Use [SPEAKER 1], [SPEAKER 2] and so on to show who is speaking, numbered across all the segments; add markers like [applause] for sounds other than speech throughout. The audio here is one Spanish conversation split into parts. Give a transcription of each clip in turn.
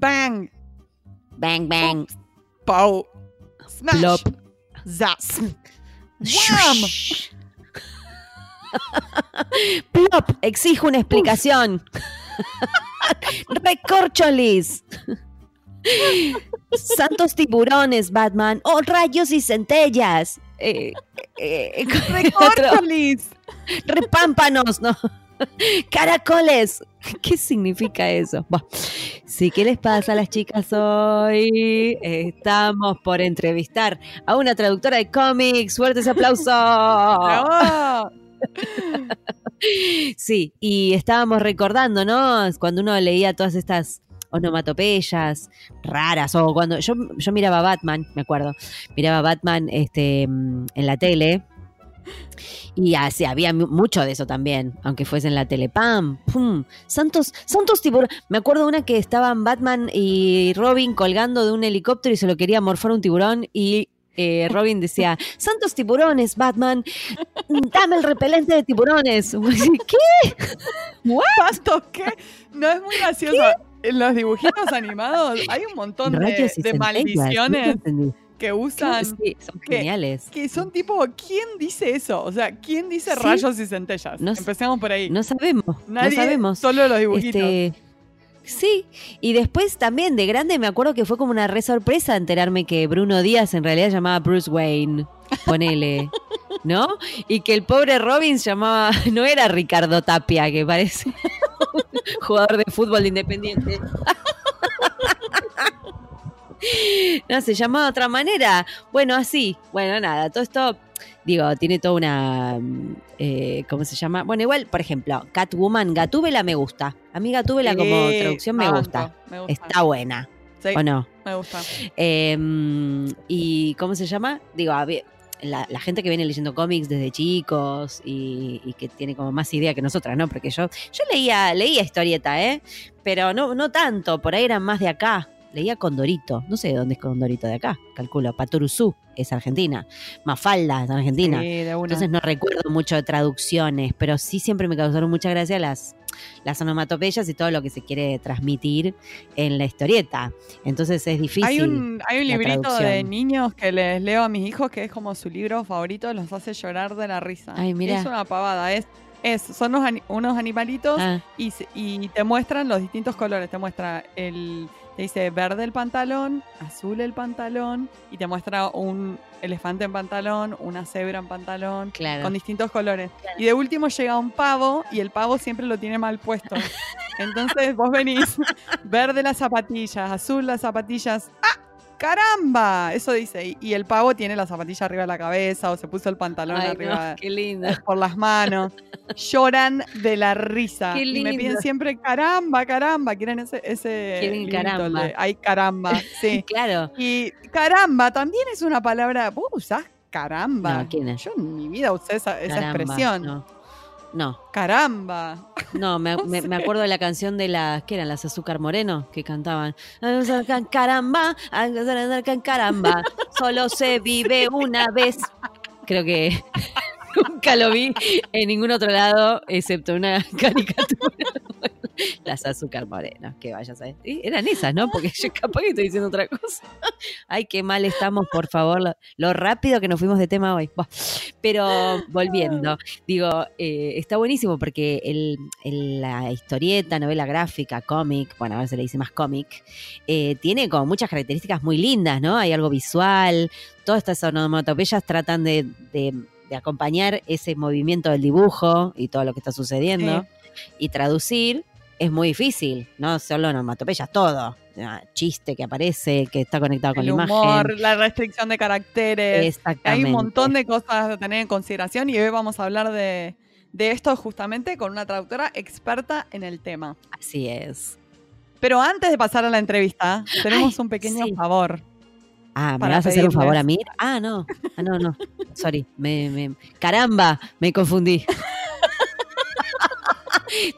[SPEAKER 1] Bang.
[SPEAKER 2] Bang, bang.
[SPEAKER 1] Pow. Smash.
[SPEAKER 2] Plop.
[SPEAKER 1] Zap. Wham. [laughs]
[SPEAKER 2] Plop, exijo una explicación. [laughs] Recorcholis. Santos tiburones, Batman. Oh, rayos y centellas. Eh, eh, [laughs]
[SPEAKER 1] Recorcholis.
[SPEAKER 2] Repámpanos, ¿no? [laughs] Caracoles. [laughs] ¿Qué significa eso? Buah. Sí, ¿qué les pasa a las chicas hoy? Estamos por entrevistar a una traductora de cómics. Fuertes aplausos.
[SPEAKER 1] Bravo. [laughs]
[SPEAKER 2] Sí, y estábamos recordando, ¿no? Cuando uno leía todas estas onomatopeyas raras, o cuando yo, yo miraba Batman, me acuerdo, miraba Batman este, en la tele. Y así había mu- mucho de eso también, aunque fuese en la tele. ¡Pam! ¡Pum! Santos, santos tiburones. Me acuerdo una que estaban Batman y Robin colgando de un helicóptero y se lo quería morfar un tiburón y eh, Robin decía, santos tiburones, Batman, dame el repelente de tiburones. [laughs] ¿Qué?
[SPEAKER 1] ¿Tanto qué? No es muy gracioso. En los dibujitos animados hay un montón de,
[SPEAKER 2] Rayos
[SPEAKER 1] de maldiciones. Que usan.
[SPEAKER 2] Sí, son
[SPEAKER 1] que-
[SPEAKER 2] geniales.
[SPEAKER 1] Que son tipo, ¿quién dice eso? O sea, ¿quién dice
[SPEAKER 2] Sí.
[SPEAKER 1] rayos y centellas?
[SPEAKER 2] No
[SPEAKER 1] Empecemos por ahí.
[SPEAKER 2] No sabemos,
[SPEAKER 1] Nadie,
[SPEAKER 2] no sabemos.
[SPEAKER 1] Solo los dibujitos.
[SPEAKER 2] Este, sí, y después también de grande me acuerdo que fue como una re sorpresa enterarme que Bruno Díaz en realidad llamaba Bruce Wayne, ponele, [laughs] ¿no? Y que el pobre Robin se llamaba, [laughs] no era Ricardo Tapia, que parece [laughs] un jugador de fútbol de Independiente. [laughs] No, se llamaba de otra manera. Bueno, así. Bueno, nada, todo esto, digo, tiene toda una. mm, eh, ¿Cómo se llama? Bueno, igual, por ejemplo, Catwoman, Gatúbela me gusta. A mí Gatúbela como traducción me gusta.
[SPEAKER 1] Me gusta.
[SPEAKER 2] Está buena,
[SPEAKER 1] Sí,
[SPEAKER 2] ¿o no?
[SPEAKER 1] me gusta.
[SPEAKER 2] Eh, ¿Y cómo se llama? Digo, la, la gente que viene leyendo cómics desde chicos y, y que tiene como más idea que nosotras, ¿no? Porque yo, yo leía, leía historieta, ¿eh? Pero no, no tanto, por ahí eran más de acá. Leía Condorito, no sé de dónde es Condorito de acá, calculo. Paturuzú es Argentina, Mafalda es Argentina.
[SPEAKER 1] Sí, de una.
[SPEAKER 2] Entonces no recuerdo mucho de traducciones, pero sí siempre me causaron mucha gracia las, las onomatopeyas y todo lo que se quiere transmitir en la historieta. Entonces es difícil.
[SPEAKER 1] hay un, hay un librito de niños que les leo a mis hijos que es como su libro favorito, los hace llorar de la risa.
[SPEAKER 2] Ay, mirá.
[SPEAKER 1] Es una pavada, es, es son unos, ani- unos animalitos
[SPEAKER 2] Ah,
[SPEAKER 1] y, y te muestran los distintos colores. Te muestra el. Te dice verde el pantalón, azul el pantalón, y te muestra un elefante en pantalón, una cebra en pantalón,
[SPEAKER 2] claro.
[SPEAKER 1] con distintos colores. Y de último llega un pavo y el pavo siempre lo tiene mal puesto. [laughs] Entonces vos venís, verde las zapatillas, azul las zapatillas. ¡Ah! ¡Caramba! Eso dice. Y, y el pavo tiene la zapatilla arriba de la cabeza o se puso el pantalón
[SPEAKER 2] Ay, no,
[SPEAKER 1] arriba [laughs]
[SPEAKER 2] qué lindo. [laughs]
[SPEAKER 1] por las manos. Lloran de la risa.
[SPEAKER 2] Qué
[SPEAKER 1] Y me piden
[SPEAKER 2] lindo.
[SPEAKER 1] siempre caramba, caramba. Quieren ese, ese
[SPEAKER 2] Quieren caramba.
[SPEAKER 1] de, Ay, caramba. Sí. [laughs]
[SPEAKER 2] Claro.
[SPEAKER 1] Y caramba también es una palabra. ¿Vos usás caramba?
[SPEAKER 2] No, ¿quién es?
[SPEAKER 1] Yo en mi vida usé esa, esa
[SPEAKER 2] Caramba,
[SPEAKER 1] expresión.
[SPEAKER 2] No. No,
[SPEAKER 1] Caramba.
[SPEAKER 2] no, me, [laughs] me- me acuerdo de la canción de las, ¿qué eran? Las Azúcar Moreno, que cantaban. Caramba, caramba, solo se vive una vez. Creo que [laughs] nunca lo vi en ningún otro lado, excepto una [laughs] caricatura. [laughs] Las azúcar morenas, que vayas a ver. Y Eran esas, ¿no? Porque yo capaz que estoy diciendo otra cosa. [laughs] Ay, qué mal estamos, por favor. Lo, lo rápido que nos fuimos de tema hoy. Pero volviendo, [laughs] digo, eh, está buenísimo porque el, el- la historieta, novela gráfica, cómic, bueno, a veces le dice más cómic, eh, tiene como muchas características muy lindas, ¿no? Hay algo visual, todas estas onomatopeyas tratan de, de- de acompañar ese movimiento del dibujo y todo lo que está sucediendo y traducir es muy difícil, no solo onomatopeyas, todo. Ah, Chiste que aparece, que está conectado con
[SPEAKER 1] El
[SPEAKER 2] la
[SPEAKER 1] humor,
[SPEAKER 2] imagen.
[SPEAKER 1] la restricción de caracteres.
[SPEAKER 2] Exactamente.
[SPEAKER 1] Hay un montón de cosas a tener en consideración y hoy vamos a hablar de, de esto justamente con una traductora experta en el tema.
[SPEAKER 2] Así es.
[SPEAKER 1] Pero antes de pasar a la entrevista, tenemos
[SPEAKER 2] Ay,
[SPEAKER 1] un pequeño
[SPEAKER 2] sí.
[SPEAKER 1] favor.
[SPEAKER 2] Ah, ¿me vas a hacer un favor a mí? Ah, no. Ah, no, no. Sorry. Me, me- Caramba, me confundí.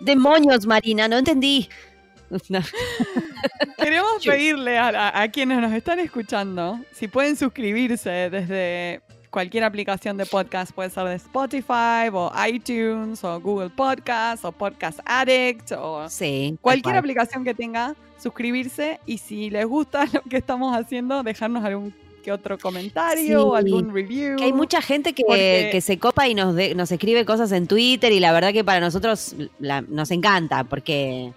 [SPEAKER 2] Demonios, Marina, no entendí. No. [laughs]
[SPEAKER 1] Queremos pedirle a, a- a quienes nos están escuchando si pueden suscribirse desde cualquier aplicación de podcast, puede ser de Spotify o iTunes o Google Podcast o Podcast Addict o
[SPEAKER 2] Sí.
[SPEAKER 1] cualquier aplicación que tenga, suscribirse y si les gusta [laughs] lo que estamos haciendo, dejarnos algún que otro comentario o algún review.
[SPEAKER 2] Que hay mucha gente que,
[SPEAKER 1] Porque-
[SPEAKER 2] que se copa y nos, de- nos escribe cosas en Twitter y la verdad que para nosotros la- nos encanta porque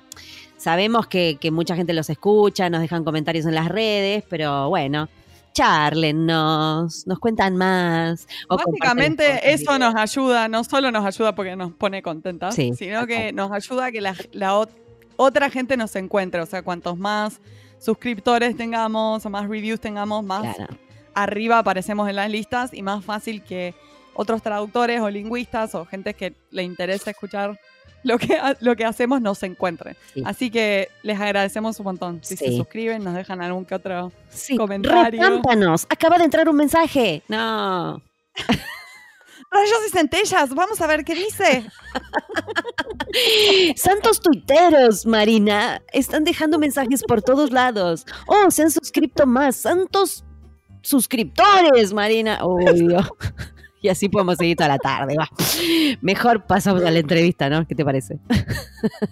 [SPEAKER 2] sabemos que, que mucha gente los escucha, nos dejan comentarios en las redes, pero bueno, charlennos, nos cuentan más. o
[SPEAKER 1] Básicamente eso nos ayuda, no solo nos ayuda porque nos pone contentas,
[SPEAKER 2] Sí,
[SPEAKER 1] sino que nos ayuda a que la, la ot- otra gente nos encuentre. O sea, cuantos más suscriptores tengamos o más reviews tengamos, más
[SPEAKER 2] Claro.
[SPEAKER 1] arriba aparecemos en las listas y más fácil que otros traductores o lingüistas o gente que le interesa escuchar lo que, lo que hacemos nos encuentren.
[SPEAKER 2] Sí.
[SPEAKER 1] Así que les agradecemos un montón. Si se suscriben, nos dejan algún que otro
[SPEAKER 2] Sí,
[SPEAKER 1] comentario.
[SPEAKER 2] repámpanos, acaba de entrar un mensaje. No. [laughs]
[SPEAKER 1] Rayos y centellas, vamos a ver qué dice. [laughs]
[SPEAKER 2] Santos tuiteros, Marina, están dejando mensajes por todos lados. Oh, se han suscrito más. Santos suscriptores, Marina. Oh. [laughs] Y así podemos seguir toda la tarde. va. Mejor pasamos a la entrevista, ¿no? ¿Qué te parece?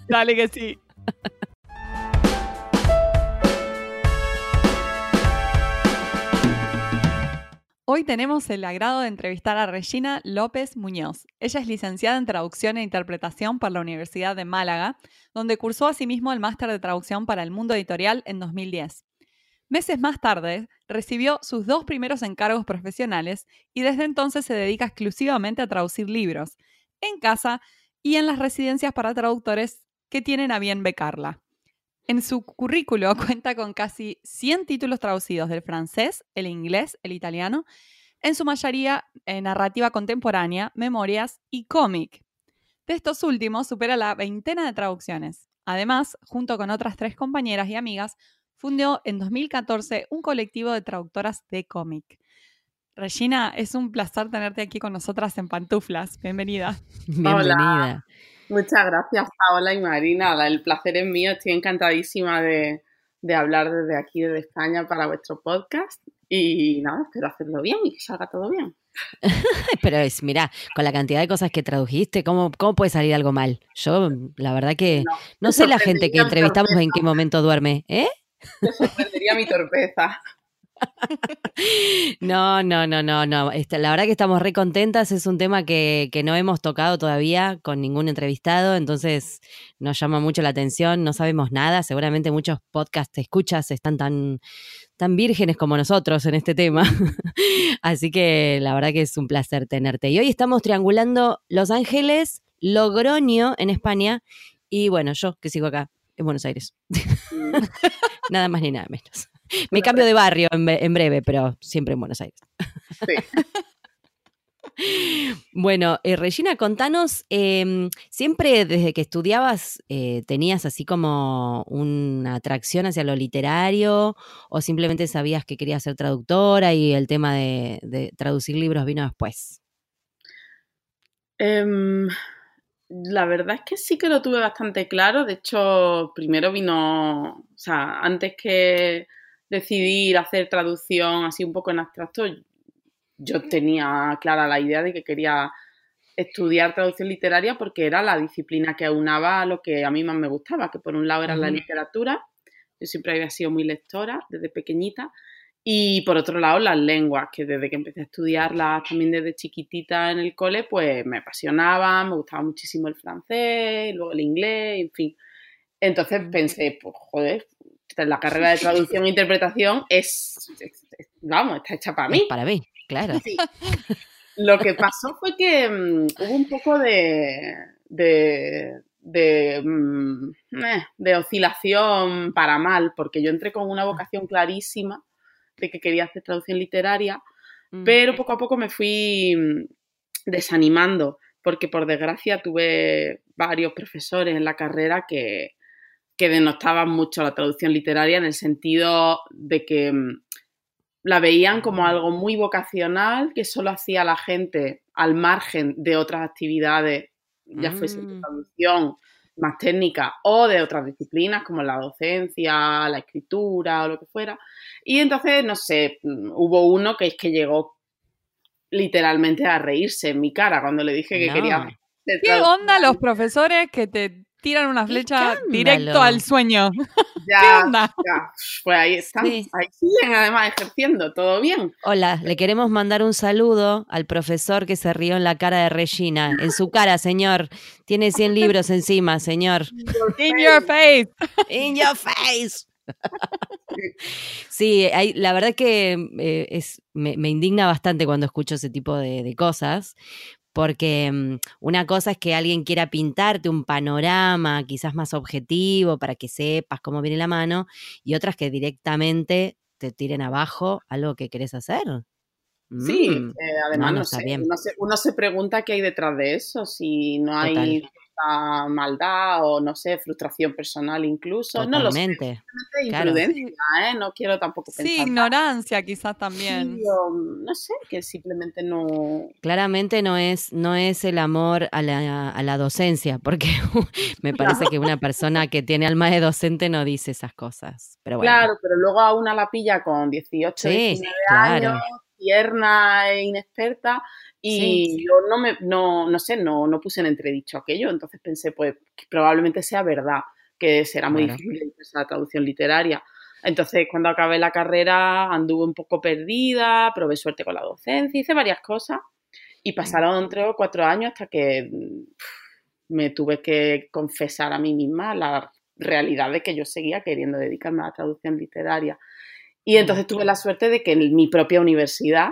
[SPEAKER 1] Dale que sí. [laughs] Hoy tenemos el agrado de entrevistar a Regina López Muñoz. Ella es licenciada en Traducción e Interpretación por la Universidad de Málaga, donde cursó asimismo el máster de traducción para el mundo editorial en 2010. Meses más tarde, recibió sus dos primeros encargos profesionales y desde entonces se dedica exclusivamente a traducir libros, en casa y en las residencias para traductores que tienen a bien becarla. En su currículo [laughs] cuenta con casi 100 títulos traducidos del francés, el inglés, el italiano, en su mayoría en narrativa contemporánea, memorias y cómic. De estos últimos supera la veintena de traducciones. Además, junto con otras tres compañeras y amigas, fundó en 2014 un colectivo de traductoras de cómic. Regina, es un placer tenerte aquí con nosotras en pantuflas. Bienvenida.
[SPEAKER 2] Bienvenida.
[SPEAKER 3] Muchas gracias, Paola y Marina. El placer es mío. Estoy encantadísima de, de hablar desde aquí, desde España, para vuestro podcast. Y nada, espero hacerlo bien y que salga todo bien. [laughs]
[SPEAKER 2] Pero es, mira, con la cantidad de cosas que tradujiste, ¿cómo, cómo puede salir algo mal? Yo, la verdad que
[SPEAKER 3] No,
[SPEAKER 2] no sé la gente que entrevistamos en qué momento duerme, ¿eh?
[SPEAKER 3] Me sorprendería mi torpeza. [laughs] [laughs]
[SPEAKER 2] No, no, no, no, no. Este, la verdad que estamos re contentas. Es un tema que, no hemos tocado todavía con ningún entrevistado, entonces nos llama mucho la atención. No sabemos nada. Seguramente muchos podcast escuchas están tan, tan vírgenes como nosotros en este tema. [laughs] Así que la verdad que es un placer tenerte. Y hoy estamos triangulando Los Ángeles, Logroño en España y bueno, yo que sigo acá en Buenos Aires. [laughs] Nada más ni nada menos. Me cambio de barrio en, en breve, pero siempre en Buenos Aires.
[SPEAKER 3] Sí. [laughs]
[SPEAKER 2] Bueno, eh, Regina, contanos, em, ¿siempre desde que estudiabas eh, tenías así como una atracción hacia lo literario o simplemente sabías que querías ser traductora y el tema de, de traducir libros vino después?
[SPEAKER 3] Em, la verdad es que sí que lo tuve bastante claro. De hecho, primero vino, o sea, antes que decidir hacer traducción así un poco en abstracto, yo tenía clara la idea de que quería estudiar traducción literaria porque era la disciplina que aunaba lo que a mí más me gustaba, que por un lado era la literatura, yo siempre había sido muy lectora desde pequeñita, y por otro lado las lenguas, que desde que empecé a estudiarlas también desde chiquitita en el cole, pues me apasionaban, me gustaba muchísimo el francés, luego el inglés, en fin. Entonces pensé, pues joder, la carrera de traducción e interpretación es, es- es- vamos, está hecha para mí.
[SPEAKER 2] Para mí, claro.
[SPEAKER 3] Sí. Lo que pasó fue que mm, hubo un poco de, de, de, mm, eh, de oscilación para mal, porque yo entré con una vocación clarísima de que quería hacer traducción literaria,
[SPEAKER 2] Mm.
[SPEAKER 3] pero poco a poco me fui desanimando, porque por desgracia tuve varios profesores en la carrera que, que denostaban mucho la traducción literaria en el sentido de que mm, la veían como algo muy vocacional que solo hacía la gente al margen de otras actividades, ya fuese de
[SPEAKER 2] Mm.
[SPEAKER 3] traducción más técnica o de otras disciplinas como la docencia, la escritura o lo que fuera. Y entonces, no sé, mm, hubo uno que es que llegó literalmente a reírse en mi cara cuando le dije que
[SPEAKER 2] No.
[SPEAKER 3] quería...
[SPEAKER 1] ¿Qué onda los profesores que te tiran una flecha
[SPEAKER 2] escándalo!
[SPEAKER 1] directo al sueño? [laughs]
[SPEAKER 3] Ya,
[SPEAKER 1] ¿Qué onda?
[SPEAKER 3] ya, Pues ahí están,
[SPEAKER 2] Sí.
[SPEAKER 3] ahí siguen además ejerciendo, todo bien.
[SPEAKER 2] Hola, le queremos mandar un saludo al profesor que se rió en la cara de Regina. En su cara, señor. Tiene 100 libros encima, señor.
[SPEAKER 1] In your face.
[SPEAKER 2] In your face. Sí, hay- la verdad que eh, es, me, me indigna bastante cuando escucho ese tipo de, de cosas, porque mm, una cosa es que alguien quiera pintarte un panorama quizás más objetivo para que sepas cómo viene la mano, y otras que directamente te tiren abajo algo que querés hacer.
[SPEAKER 3] Sí,
[SPEAKER 2] Mm,
[SPEAKER 3] eh, además
[SPEAKER 2] no,
[SPEAKER 3] no,
[SPEAKER 2] no
[SPEAKER 3] sé,
[SPEAKER 2] bien.
[SPEAKER 3] uno se, uno se pregunta qué hay detrás de eso, si no hay maldad o no sé, frustración personal incluso, no lo sé,
[SPEAKER 2] totalmente.
[SPEAKER 3] simplemente
[SPEAKER 2] claro.
[SPEAKER 3] imprudencia, ¿eh? no quiero tampoco
[SPEAKER 1] Sí,
[SPEAKER 3] pensar
[SPEAKER 1] ignorancia quizás también.
[SPEAKER 3] Sí, o, no sé, que simplemente no...
[SPEAKER 2] Claramente no es, no es el amor a la, a la docencia, porque [laughs] me parece que una persona que tiene alma de docente no dice esas cosas. Pero bueno,
[SPEAKER 3] Claro, pero luego a una la pilla con 18,
[SPEAKER 2] Sí,
[SPEAKER 3] 19
[SPEAKER 2] claro.
[SPEAKER 3] años, tierna e inexperta, y
[SPEAKER 2] Sí.
[SPEAKER 3] yo no me, no, no sé, no, no puse en entredicho aquello, entonces pensé, pues, que probablemente sea verdad, que será muy
[SPEAKER 2] Claro.
[SPEAKER 3] difícil la traducción literaria. Entonces, cuando acabé la carrera, anduve un poco perdida, probé suerte con la docencia, hice varias cosas, y pasaron tres o cuatro años hasta que me tuve que confesar a mí misma la realidad de que yo seguía queriendo dedicarme a la traducción literaria. Y entonces tuve la suerte de que en mi propia universidad,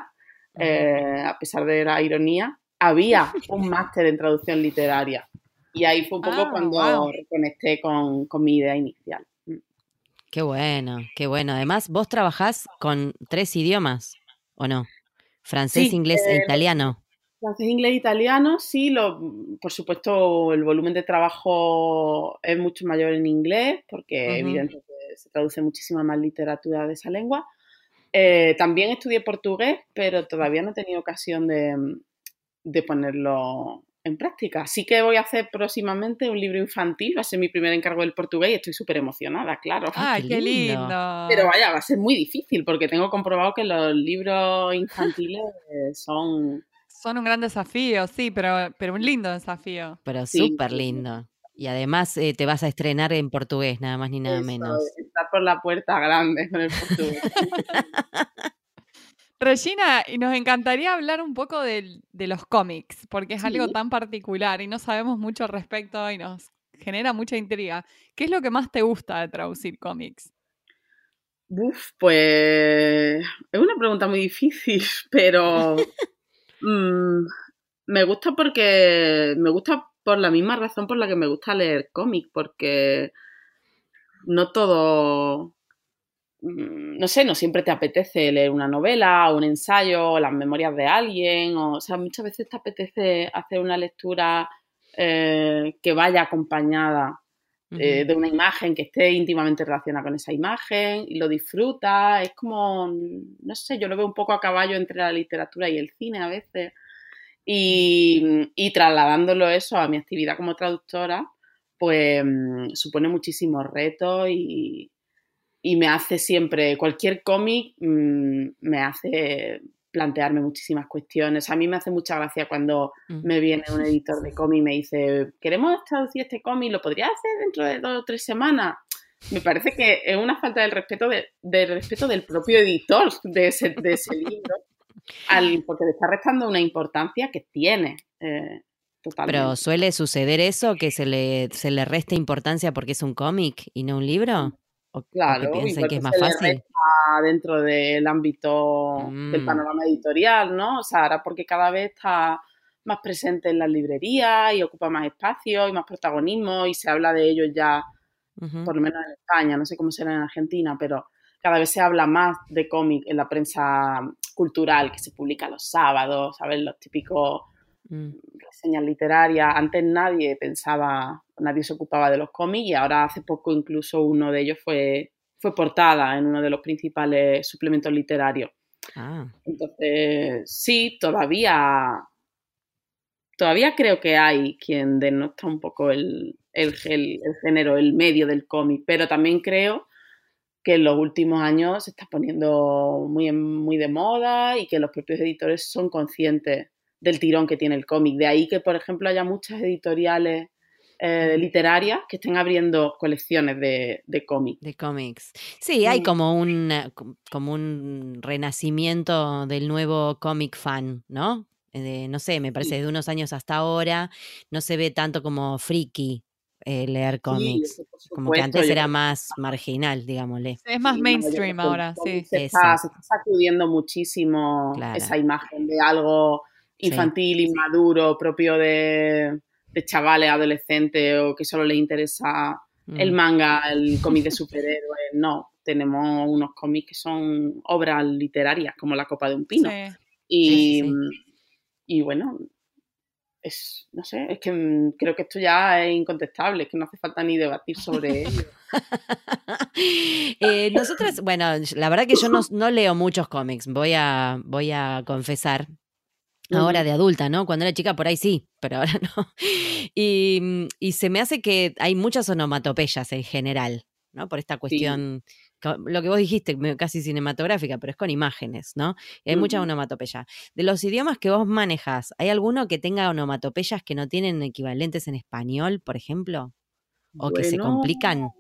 [SPEAKER 3] eh, a pesar de la ironía, había [laughs] un máster en traducción literaria. Y ahí fue un poco
[SPEAKER 1] Ah,
[SPEAKER 3] cuando
[SPEAKER 1] wow.
[SPEAKER 3] reconecté con, con mi idea inicial. Mm.
[SPEAKER 2] qué bueno, qué bueno. Además, vos trabajás con tres idiomas, ¿o no? Francés,
[SPEAKER 3] Sí,
[SPEAKER 2] inglés e
[SPEAKER 3] eh,
[SPEAKER 2] italiano.
[SPEAKER 3] Francés, inglés, italiano, sí, lo, por supuesto el volumen de trabajo es mucho mayor en inglés, porque
[SPEAKER 2] Ujú.
[SPEAKER 3] evidentemente se traduce muchísima más literatura de esa lengua. Eh, también estudié portugués, pero todavía no he tenido ocasión de, de ponerlo en práctica. Sí que voy a hacer próximamente un libro infantil, va a ser mi primer encargo del portugués y estoy súper emocionada, claro.
[SPEAKER 2] Ah,
[SPEAKER 1] Ay, [laughs]
[SPEAKER 2] qué
[SPEAKER 1] qué
[SPEAKER 2] lindo.
[SPEAKER 3] Pero vaya, va a ser muy difícil porque tengo comprobado que los libros infantiles son
[SPEAKER 1] Son un gran desafío, sí, pero, pero un lindo desafío.
[SPEAKER 2] Pero
[SPEAKER 3] sí,
[SPEAKER 2] súper
[SPEAKER 3] sí.
[SPEAKER 2] lindo. Y además eh, te vas a estrenar en portugués, nada más ni nada
[SPEAKER 3] Eso,
[SPEAKER 2] menos.
[SPEAKER 3] Entrar por la puerta grande con el portugués. [laughs]
[SPEAKER 1] Regina, y nos encantaría hablar un poco del- de los cómics, porque es algo tan particular y no sabemos mucho al respecto y nos genera mucha intriga. ¿Qué es lo que más te gusta de traducir cómics?
[SPEAKER 3] Uf, pues es una pregunta muy difícil, [laughs] pero mm, me gusta porque me gusta por la misma razón por la que me gusta leer cómics, porque no todo, mm, no sé, no siempre te apetece leer una novela o un ensayo o las memorias de alguien, o, o sea, muchas veces te apetece hacer una lectura eh, que vaya acompañada eh, de una imagen que esté íntimamente relacionada con esa imagen y lo disfruta. Es como, no sé, yo lo veo un poco a caballo entre la literatura y el cine a veces. Y, y trasladándolo eso a mi actividad como traductora, pues mm, supone muchísimos retos y, y me hace siempre, cualquier cómic mm, me hace plantearme muchísimas cuestiones. A mí me hace mucha gracia cuando
[SPEAKER 2] Mm.
[SPEAKER 3] me viene un editor de cómic y me dice, queremos traducir este cómic, ¿lo podrías hacer dentro de dos o tres semanas? Me parece que es una falta del respeto, de- del respeto del propio editor de ese, de ese libro, [laughs] al- porque le está restando una importancia que tiene. eh, totalmente.
[SPEAKER 2] Pero suele suceder eso, que se le, se le resta importancia porque es un cómic y no un libro. ¿O, o
[SPEAKER 3] Claro,
[SPEAKER 2] que piensan
[SPEAKER 3] igual
[SPEAKER 2] que es
[SPEAKER 3] que
[SPEAKER 2] más fácil?
[SPEAKER 3] dentro del ámbito del
[SPEAKER 2] Mm.
[SPEAKER 3] panorama editorial, ¿no? O sea, ahora porque cada vez está más presente en las librerías y ocupa más espacio y más protagonismo y se habla de ellos ya, por lo menos en España, no sé cómo será en Argentina, pero cada vez se habla más de cómic en la prensa cultural que se publica los sábados, ¿sabes? Los típicos
[SPEAKER 2] Mm.
[SPEAKER 3] reseñas literarias. Antes nadie pensaba, nadie se ocupaba de los cómics y ahora hace poco incluso uno de ellos fue, fue portada en uno de los principales suplementos literarios.
[SPEAKER 2] Ah,
[SPEAKER 3] Entonces, sí, todavía, todavía creo que hay quien denota un poco el, el, el- el género, el medio del cómic, pero también creo que en los últimos años se está poniendo muy, muy de moda y que los propios editores son conscientes del tirón que tiene el cómic. De ahí que, por ejemplo, haya muchas editoriales eh, literarias que estén abriendo colecciones de, de cómics.
[SPEAKER 2] De cómics. Sí, hay como un, como un renacimiento del nuevo cómic fan, ¿no? no sé, me parece, de unos años hasta ahora, no se ve tanto como friki eh, leer cómics. como que antes era más marginal, digámosle.
[SPEAKER 1] Es más mainstream ahora, sí.
[SPEAKER 3] Se está, sacudiendo muchísimo esa imagen de algo infantil, inmaduro, propio de, chavales, adolescentes o que solo les interesa el mm. manga, el cómic de superhéroes. No, tenemos unos cómics que son obras literarias, como La Copa de un Pino. Y, y bueno, es, no sé, es que creo que esto ya es incontestable, es que no hace falta ni debatir sobre [laughs] ello.
[SPEAKER 2] eh, nosotras, bueno, la verdad que yo no, leo muchos cómics, voy a, voy a confesar. Ahora de adulta, ¿no? Cuando era chica por ahí sí, pero ahora [laughs] no. Y, mm, y se me hace que hay muchas onomatopeyas en general, ¿no? Por esta cuestión lo que vos dijiste, casi cinematográfica, pero es con imágenes, ¿no? hay mucha onomatopeya. De los idiomas que vos manejas, ¿hay alguno que tenga onomatopeyas que no tienen equivalentes en español, por ejemplo? ¿O que se complican?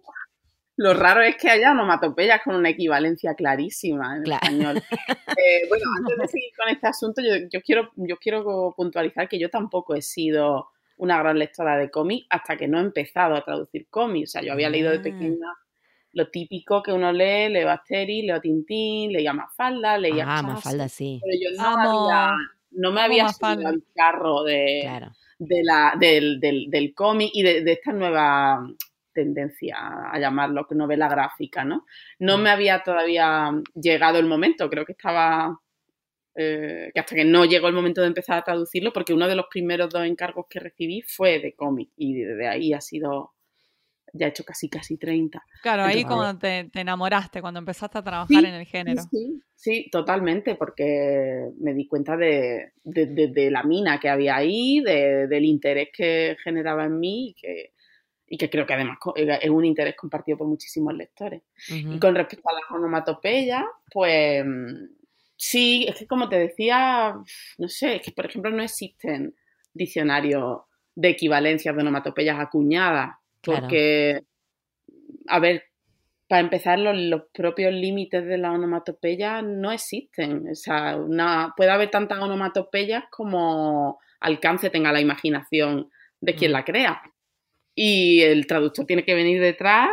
[SPEAKER 3] Lo raro es que haya onomatopeyas con una equivalencia clarísima en español. [laughs] Eh, bueno, antes de seguir con este asunto, yo, quiero, yo quiero puntualizar que yo tampoco he sido una gran lectora de cómics hasta que no he empezado a traducir cómics. O sea, yo había leído de ah. pequeña lo típico que uno lee, leo Asterix, leo Tintín, leía Mafalda, leía
[SPEAKER 2] Ah, Mafalda, sí.
[SPEAKER 3] Pero yo no, había, no me había subido al carro de, de la, del, del, del cómic y de, de, esta nueva tendencia a llamarlo novela gráfica, ¿no? No mm. me había todavía llegado el momento, creo que estaba... Eh, que hasta que no llegó el momento de empezar a traducirlo, porque uno de los primeros dos encargos que recibí fue de cómic y desde ahí ha sido ya he hecho casi, casi 30.
[SPEAKER 1] Claro, ahí cuando te, enamoraste, cuando empezaste a trabajar en el género.
[SPEAKER 3] Sí, sí, totalmente, porque me di cuenta de, la mina que había ahí, del interés que generaba en mí que, y que creo que además es un interés compartido por muchísimos lectores. Y con respecto a las onomatopeyas, pues sí, es que como te decía, no sé, es que por ejemplo no existen diccionarios de equivalencias de onomatopeyas acuñadas porque, a ver, para empezar, los, propios límites de la onomatopeya no existen. O sea, puede haber tantas onomatopeyas como alcance tenga la imaginación de quien mm. la crea. Y el traductor tiene que venir detrás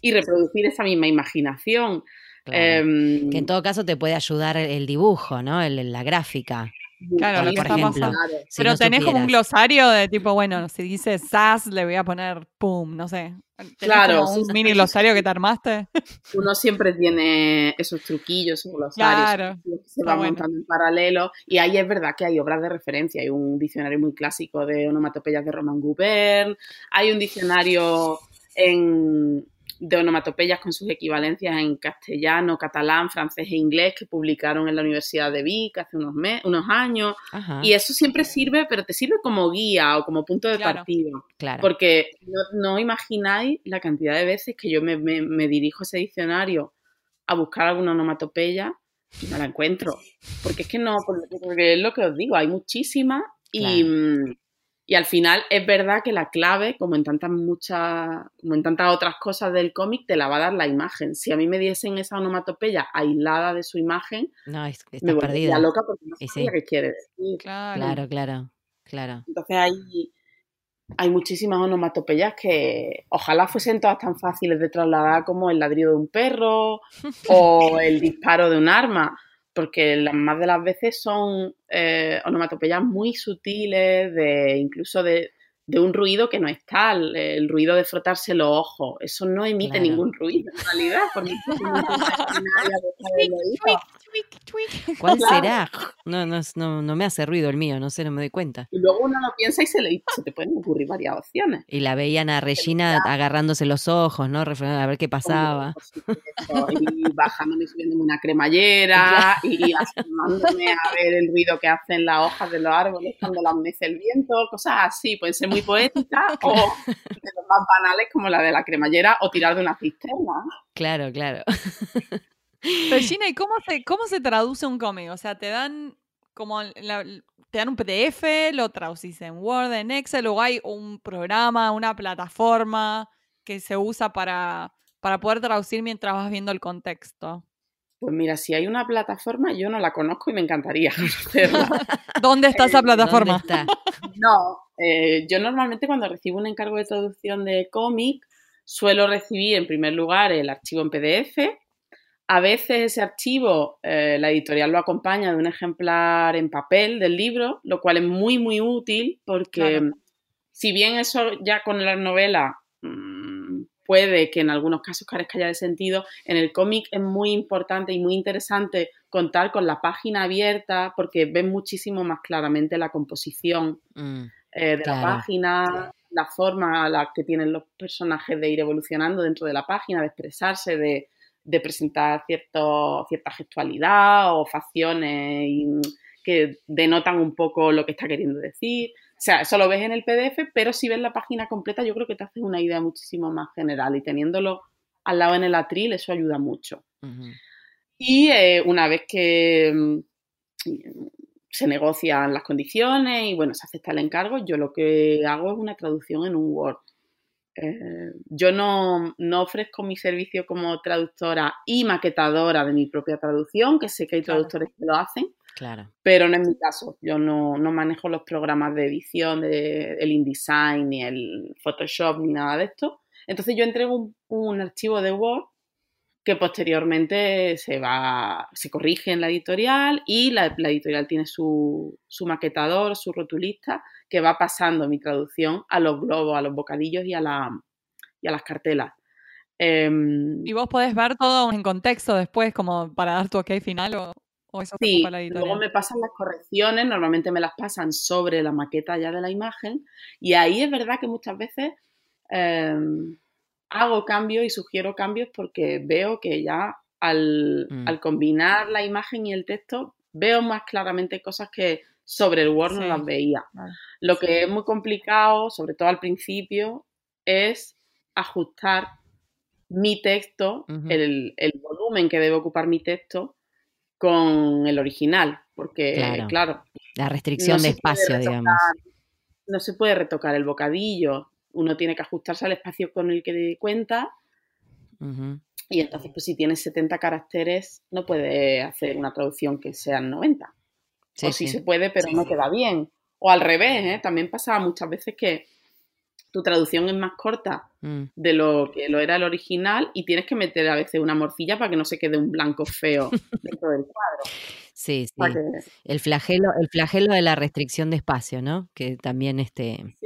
[SPEAKER 3] y reproducir esa misma imaginación.
[SPEAKER 2] Em, que en todo caso te puede ayudar el dibujo, ¿no? la gráfica.
[SPEAKER 1] Claro, por ejemplo. Pero tenés como un glosario de tipo, bueno, si dice SAS, le voy a poner pum, no sé.
[SPEAKER 3] Claro.
[SPEAKER 1] un mini glosario que te armaste.
[SPEAKER 3] Uno siempre tiene esos truquillos, esos glosarios que se van montando en paralelo. Y ahí es verdad que hay obras de referencia. Hay un diccionario muy clásico de onomatopeyas de Roman Gubern. Hay un diccionario en, de onomatopeyas con sus equivalencias en castellano, catalán, francés e inglés que publicaron en la Universidad de Vic hace unos, unos años. Y eso siempre sirve, pero te sirve como guía o como punto de partida.
[SPEAKER 2] Claro.
[SPEAKER 3] Porque no, imagináis la cantidad de veces que yo me, dirijo a ese diccionario a buscar alguna onomatopeya y no la encuentro. Porque es que no, porque es lo que os digo, hay muchísimas y, mm, y al final es verdad que la clave, como en tantas muchas, como en tantas otras cosas del cómic, te la va a dar la imagen. Si a mí me diesen esa onomatopeya aislada de su imagen,
[SPEAKER 2] no, es, me perdida.
[SPEAKER 3] loca porque no sabía qué quiere decir.
[SPEAKER 2] Claro, claro, claro.
[SPEAKER 3] Entonces hay, hay muchísimas onomatopeyas que ojalá fuesen todas tan fáciles de trasladar como el ladrido de un perro [laughs] o el disparo de un arma porque las más de las veces son eh, onomatopeyas muy sutiles, de incluso de, un ruido que no es tal, el ruido de frotarse los ojos, eso no emite ningún ruido en realidad, por [laughs]
[SPEAKER 2] ¿Cuál será? No, no, no, no me hace ruido el mío, no sé, no me doy cuenta.
[SPEAKER 3] Y luego uno lo piensa y se, le, se te pueden ocurrir varias opciones.
[SPEAKER 2] Y la veían a Regina agarrándose los ojos, ¿no? A ver qué pasaba.
[SPEAKER 3] Y [laughs] bajándome y subiéndome una cremallera y asomándome a ver el ruido que hacen las hojas de los árboles cuando las mece el viento, cosas así. Pueden ser muy poéticas [laughs] o de los más banales como la de la cremallera o tirar de una cisterna.
[SPEAKER 2] Claro, claro. [laughs]
[SPEAKER 1] Regina, ¿y cómo se, cómo se traduce un cómic? O sea, te dan como te dan un PDF, lo traducís en Word, en Excel, o hay un programa, una plataforma que se usa para, para poder traducir mientras vas viendo el contexto.
[SPEAKER 3] Pues mira, si hay una plataforma, yo no la conozco y me encantaría [laughs] conocerla. [laughs]
[SPEAKER 1] ¿Dónde está esa plataforma?
[SPEAKER 3] No, eh, yo normalmente cuando recibo un encargo de traducción de cómic, suelo recibir en primer lugar el archivo en PDF a veces ese archivo, eh, la editorial lo acompaña de un ejemplar en papel del libro, lo cual es muy, muy útil porque si bien eso ya con la novela puede que en algunos casos carezca ya de sentido, en el cómic es muy importante y muy interesante contar con la página abierta porque ven muchísimo más claramente la composición mm, eh, de la página, la forma la que tienen los personajes de ir evolucionando dentro de la página, de expresarse, de de presentar cierto, cierta gestualidad o facciones que denotan un poco lo que está queriendo decir. O sea, eso lo ves en el PDF, pero si ves la página completa yo creo que te haces una idea muchísimo más general y teniéndolo al lado en el atril eso ayuda mucho. Y eh, una vez que mm, se negocian las condiciones y bueno, se acepta el encargo, yo lo que hago es una traducción en un Word. Eh, yo no, ofrezco mi servicio como traductora y maquetadora de mi propia traducción, que sé que hay traductores que lo hacen,
[SPEAKER 2] claro.
[SPEAKER 3] pero no es mi caso. Yo no, manejo los programas de edición, de, el InDesign, ni el Photoshop, ni nada de esto. Entonces yo entrego un, archivo de Word que posteriormente se va, se corrige en la editorial y la, editorial tiene su, su maquetador, su rotulista que va pasando mi traducción a los globos, a los bocadillos y a, la, y a las cartelas.
[SPEAKER 1] Em, ¿Y vos podés ver todo en contexto después, como para dar tu ok final o, o eso
[SPEAKER 3] Sí, luego me pasan las correcciones, normalmente me las pasan sobre la maqueta ya de la imagen, y ahí es verdad que muchas veces em, hago cambios y sugiero cambios porque veo que ya al, mm. al combinar la imagen y el texto veo más claramente cosas que sobre el Word no las veía. Lo que es muy complicado, sobre todo al principio, es ajustar mi texto, el, volumen que debe ocupar mi texto con el original, porque claro,
[SPEAKER 2] la restricción de espacio, digamos.
[SPEAKER 3] No se puede retocar el bocadillo, uno tiene que ajustarse al espacio con el que cuenta. Y entonces, pues si tienes 70 caracteres, no puede hacer una traducción que sean 90 o sí, se puede, pero no queda bien. O al revés, ¿eh? también pasaba muchas veces que tu traducción es más corta mm. de lo que lo era el original y tienes que meter a veces una morcilla para que no se quede un blanco feo [laughs] dentro del cuadro.
[SPEAKER 2] Sí, sí. El flagelo, el flagelo de la restricción de espacio, ¿no? Que también este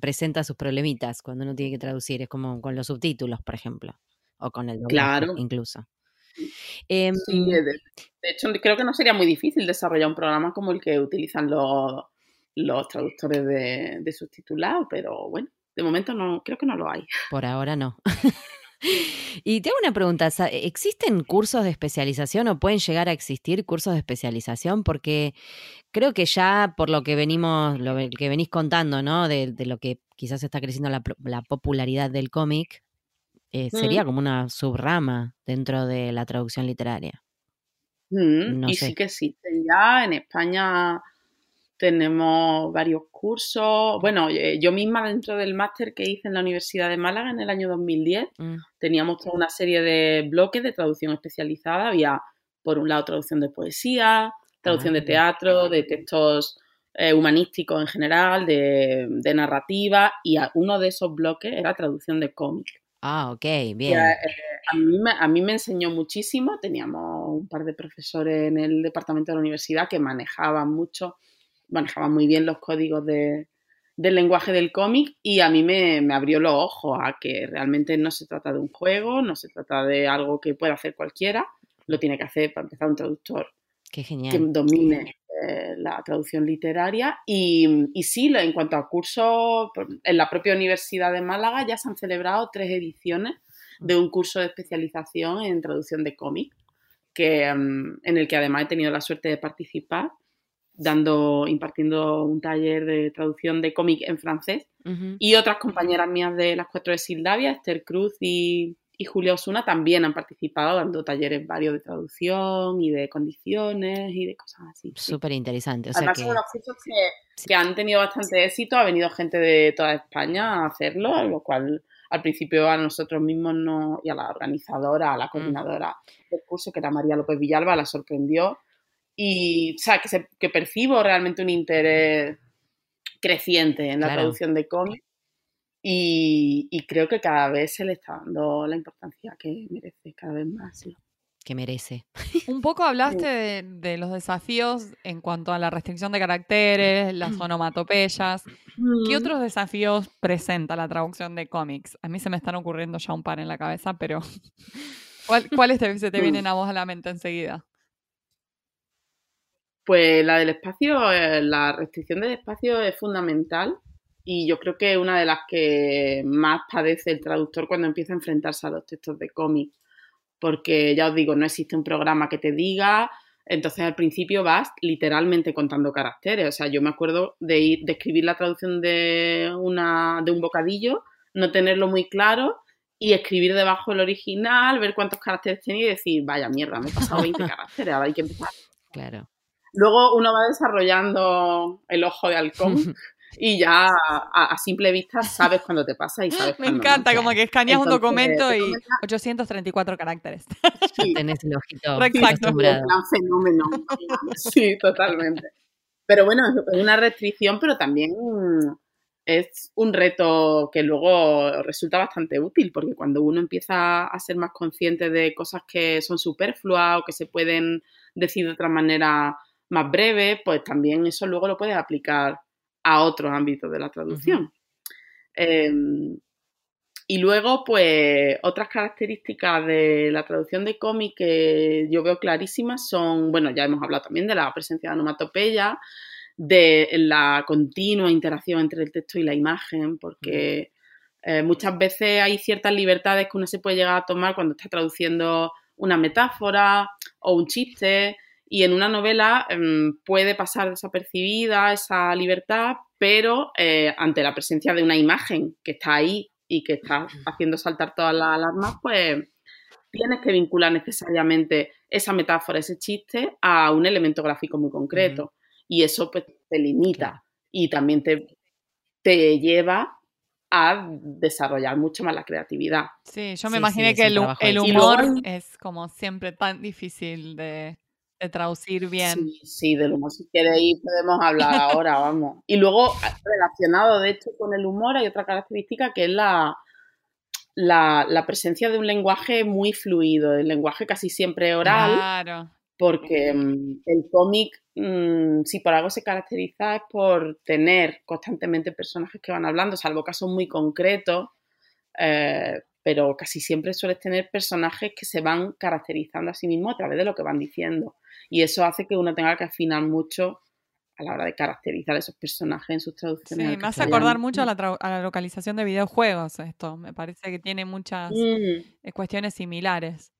[SPEAKER 2] presenta sus problemitas cuando uno tiene que traducir. Es como con los subtítulos, por ejemplo. O con el doblaje, claro. incluso.
[SPEAKER 3] Em, de, hecho creo que no sería muy difícil desarrollar un programa como el que utilizan los, los traductores de, de subtitulado, pero bueno, de momento no, creo que no lo hay.
[SPEAKER 2] Por ahora no. [laughs] y tengo una pregunta, ¿existen cursos de especialización o pueden llegar a existir cursos de especialización? Porque creo que ya por lo que venimos, lo que venís contando, ¿no? De, lo que quizás está creciendo la, la popularidad del cómic, eh, sería como una subrama dentro de la traducción literaria.
[SPEAKER 3] y sí que existen ya. En España tenemos varios cursos. Bueno, eh, yo misma dentro del máster que hice en la Universidad de Málaga en el año 2010, mm. teníamos toda una serie de bloques de traducción especializada. Había, por un lado, traducción de poesía, traducción de ah, teatro, de textos eh, humanísticos en general, de, de narrativa, y uno de esos bloques era traducción de cómic.
[SPEAKER 2] Ah, ok, bien.
[SPEAKER 3] Eh, a, mí a, mí me, enseñó muchísimo. Teníamos un par de profesores en el departamento de la universidad que manejaban mucho, manejaban muy bien los códigos de, del lenguaje del cómic y a mí me, me, abrió los ojos a que realmente no se trata de un juego, no se trata de algo que pueda hacer cualquiera, lo tiene que hacer para empezar un traductor
[SPEAKER 2] Qué
[SPEAKER 3] que
[SPEAKER 2] genial.
[SPEAKER 3] domine eh, la traducción literaria. Y, y sí, en cuanto a cursos, en la propia Universidad de Málaga ya se han celebrado tres ediciones de un curso de especialización en traducción de cómic, que, mm, en el que además he tenido la suerte de participar, dando, impartiendo un taller de traducción de cómic en francés. Y otras compañeras mías de las cuatro de Sildavia, Esther Cruz y, y Julia Osuna, también han participado dando talleres varios de traducción y de condiciones y de cosas así. sí.
[SPEAKER 2] Súper interesante. O sea
[SPEAKER 3] Además,
[SPEAKER 2] que
[SPEAKER 3] son unos cursos que, que han tenido bastante éxito. Ha venido gente de toda España a hacerlo, lo cual al principio a nosotros mismos no, y a la organizadora,
[SPEAKER 2] Mm.
[SPEAKER 3] a la coordinadora del curso, que era María López Villalba, la sorprendió. Y, o sea, que, se- que percibo realmente un interés creciente en la
[SPEAKER 2] Claro.
[SPEAKER 3] traducción de cómics. Y, y creo que cada vez se le está dando la importancia que merece, cada vez más. sí.
[SPEAKER 2] que merece.
[SPEAKER 1] Un poco hablaste de, de los desafíos en cuanto a la restricción de caracteres, las onomatopeyas. ¿Qué otros desafíos presenta la traducción de cómics? A mí se me están ocurriendo ya un par en la cabeza, pero [laughs] ¿cuál- ¿cuáles te- se te vienen a vos a la mente enseguida?
[SPEAKER 3] Pues la del espacio, eh, la restricción del espacio es fundamental y yo creo que es una de las que más padece el traductor cuando empieza a enfrentarse a los textos de cómic. Porque ya os digo, no existe un programa que te diga, entonces al principio vas literalmente contando caracteres. O sea, yo me acuerdo de ir, de escribir la traducción de una, de un bocadillo, no tenerlo muy claro y escribir debajo el original, ver cuántos caracteres tenía y decir, vaya mierda, me he pasado 20 [laughs] caracteres, ahora hay que empezar
[SPEAKER 2] Claro.
[SPEAKER 3] Luego uno va desarrollando el ojo de halcón [laughs] y ya a, a simple vista sabes cuando te pasa y sabes [laughs]
[SPEAKER 1] Me
[SPEAKER 3] no.
[SPEAKER 1] encanta, como que escaneas un documento y
[SPEAKER 3] comes
[SPEAKER 1] 834 caracteres. [laughs]
[SPEAKER 3] Sí,
[SPEAKER 2] Tenés el ojito
[SPEAKER 1] Exacto.
[SPEAKER 2] acostumbrado.
[SPEAKER 3] plan fenómeno. Sí, totalmente. Pero bueno, es una restricción, pero también es un reto que luego resulta bastante útil, porque cuando uno empieza a ser más consciente de cosas que son superfluas o que se pueden decir de otra manera más breve, pues también eso luego lo puedes aplicar a otros ámbitos de la traducción. Eh, y luego, pues, otras características de la traducción de cómic que yo veo clarísimas son, bueno, ya hemos hablado también de la presencia de onomatopeya, de la continua interacción entre el texto y la imagen, porque eh, muchas veces hay ciertas libertades que uno se puede llegar a tomar cuando está traduciendo una metáfora o un chiste, y en una novela em, puede pasar desapercibida esa libertad, pero eh, ante la presencia de una imagen que está ahí y que está haciendo saltar todas las alarmas, pues tienes que vincular necesariamente esa metáfora, ese chiste, a un elemento gráfico muy concreto. Y eso pues te limita
[SPEAKER 2] Claro.
[SPEAKER 3] y también te, te lleva a desarrollar mucho más la creatividad.
[SPEAKER 1] Sí, yo me
[SPEAKER 2] Sí,
[SPEAKER 1] imaginé
[SPEAKER 2] sí,
[SPEAKER 1] que el, el humor
[SPEAKER 3] luego-
[SPEAKER 1] es como siempre tan difícil de, de traducir bien.
[SPEAKER 3] Sí, sí, del humor. Si queréis podemos hablar ahora, vamos. Y luego, relacionado de hecho con el humor, hay otra característica que es la, la, la presencia de un lenguaje muy fluido, el lenguaje casi siempre oral,
[SPEAKER 1] Claro.
[SPEAKER 3] porque mm, el cómic, mm, si por algo se caracteriza, es por tener constantemente personajes que van hablando, salvo casos muy concretos, eh, pero casi siempre sueles tener personajes que se van caracterizando a sí mismos a través de lo que van diciendo. Y eso hace que uno tenga que afinar mucho a la hora de caracterizar a esos personajes en sus
[SPEAKER 1] Sí,
[SPEAKER 3] traducciones. al
[SPEAKER 1] me hace acordar mucho a la, trau- a la localización de videojuegos esto. Me parece que tiene muchas
[SPEAKER 3] Mm,
[SPEAKER 1] eh, cuestiones similares.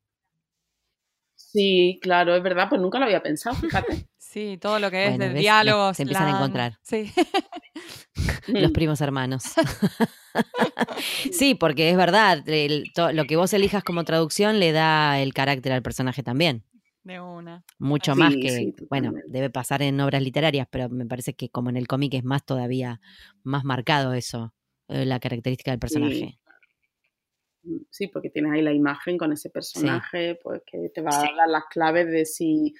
[SPEAKER 3] Sí, claro, es verdad, pues nunca lo había pensado, fíjate. [laughs]
[SPEAKER 1] Sí, todo lo que es
[SPEAKER 2] Bueno,
[SPEAKER 1] de diálogos.
[SPEAKER 2] se empiezan a encontrar.
[SPEAKER 1] Sí. [laughs]
[SPEAKER 2] Los
[SPEAKER 3] Mm.
[SPEAKER 2] primos hermanos. [laughs] sí, porque es verdad, el- to- lo que vos elijas como traducción le da el carácter al personaje también.
[SPEAKER 1] De una.
[SPEAKER 2] Mucho
[SPEAKER 3] Sí,
[SPEAKER 2] más que,
[SPEAKER 3] sí,
[SPEAKER 2] bueno, debe pasar en obras literarias, pero me parece que como en el cómic es más todavía más marcado eso, eh, la característica del personaje.
[SPEAKER 3] Sí, porque tienes ahí la imagen con ese personaje, pues que te va a dar las claves de si,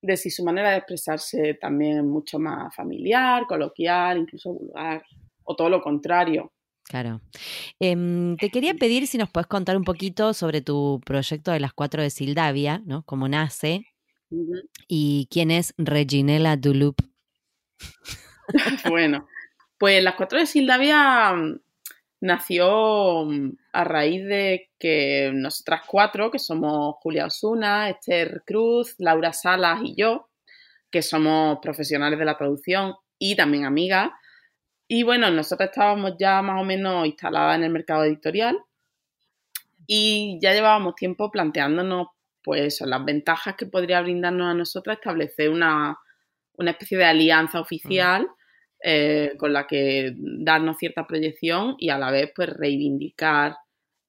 [SPEAKER 3] de si su manera de expresarse también es mucho más familiar, coloquial, incluso vulgar, o todo lo contrario.
[SPEAKER 2] Claro. Em, te quería pedir si nos puedes contar un poquito sobre tu proyecto de las cuatro de Sildavia, ¿no? Cómo nace y quién es Reginela Dulup. [laughs]
[SPEAKER 3] bueno, pues las cuatro de Sildavia nació mm, a raíz de que nosotras cuatro, que somos Julia Osuna, Esther Cruz, Laura Salas y yo, que somos profesionales de la traducción y también amigas, y bueno, nosotros estábamos ya más o menos instaladas en el mercado editorial y ya llevábamos tiempo planteándonos pues las ventajas que podría brindarnos a nosotras establecer una, especie de alianza oficial eh, con la que darnos cierta proyección y a la vez pues reivindicar